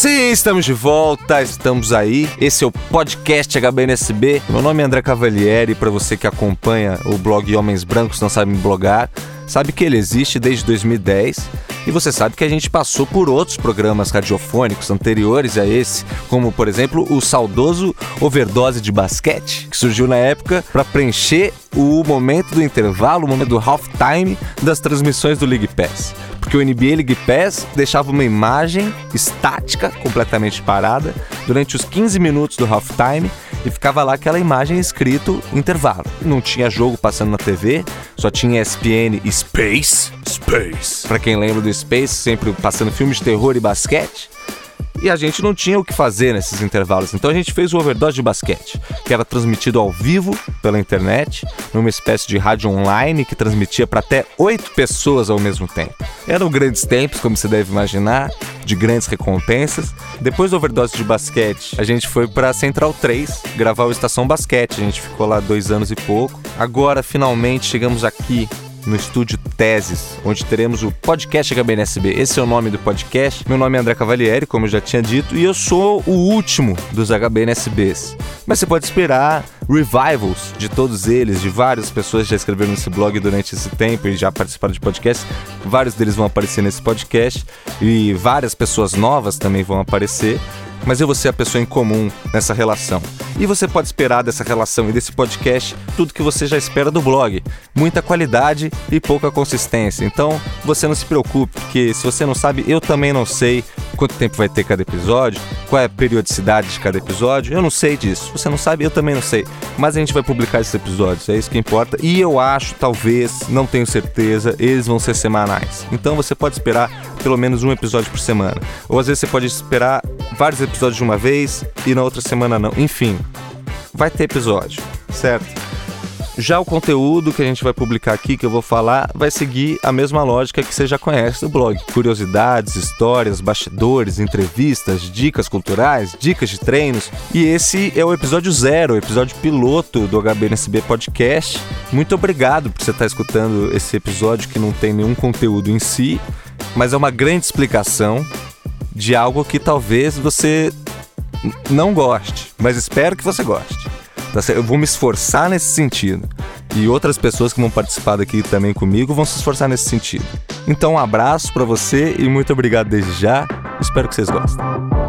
Sim, estamos de volta, estamos aí. Esse é o podcast HBNSB. Meu nome é André Cavalieri, para você que acompanha o blog Homens Brancos Não Sabem Blogar, sabe que ele existe desde 2010 e você sabe que a gente passou por outros programas radiofônicos anteriores a esse, como por exemplo o saudoso Overdose de Basquete, que surgiu na época para preencher o momento do intervalo, o momento do halftime das transmissões do League Pass. Porque o NBA League Pass deixava uma imagem estática, completamente parada, durante os 15 minutos do halftime e ficava lá aquela imagem escrito intervalo. Não tinha jogo passando na TV, só tinha ESPN Space, Space. Para quem lembra do Space, sempre passando filmes de terror e basquete e a gente não tinha o que fazer nesses intervalos. Então a gente fez o overdose de basquete, que era transmitido ao vivo pela internet, numa espécie de rádio online que transmitia para até oito pessoas ao mesmo tempo. Eram grandes tempos, como você deve imaginar, de grandes recompensas. Depois do overdose de basquete, a gente foi para Central 3 gravar o Estação Basquete. A gente ficou lá dois anos e pouco. Agora, finalmente, chegamos aqui no estúdio Teses, onde teremos o podcast HBNSB. Esse é o nome do podcast. Meu nome é André Cavalieri, como eu já tinha dito, e eu sou o último dos HBNSBs. Mas você pode esperar revivals de todos eles, de várias pessoas que já escreveram nesse blog durante esse tempo e já participaram de podcast. Vários deles vão aparecer nesse podcast e várias pessoas novas também vão aparecer mas eu vou ser a pessoa em comum nessa relação. E você pode esperar dessa relação e desse podcast tudo que você já espera do blog: muita qualidade e pouca consistência. Então você não se preocupe, porque se você não sabe, eu também não sei quanto tempo vai ter cada episódio, qual é a periodicidade de cada episódio. Eu não sei disso. Você não sabe, eu também não sei. Mas a gente vai publicar esses episódios, é isso que importa. E eu acho, talvez, não tenho certeza, eles vão ser semanais. Então você pode esperar pelo menos um episódio por semana. Ou às vezes você pode esperar vários episódios de uma vez e na outra semana não. Enfim, vai ter episódio, certo? Já o conteúdo que a gente vai publicar aqui, que eu vou falar, vai seguir a mesma lógica que você já conhece do blog. Curiosidades, histórias, bastidores, entrevistas, dicas culturais, dicas de treinos. E esse é o episódio zero, o episódio piloto do HBNSB Podcast. Muito obrigado por você estar escutando esse episódio que não tem nenhum conteúdo em si, mas é uma grande explicação de algo que talvez você não goste, mas espero que você goste. Tá eu vou me esforçar nesse sentido. E outras pessoas que vão participar daqui também comigo vão se esforçar nesse sentido. Então, um abraço para você e muito obrigado desde já. Espero que vocês gostem.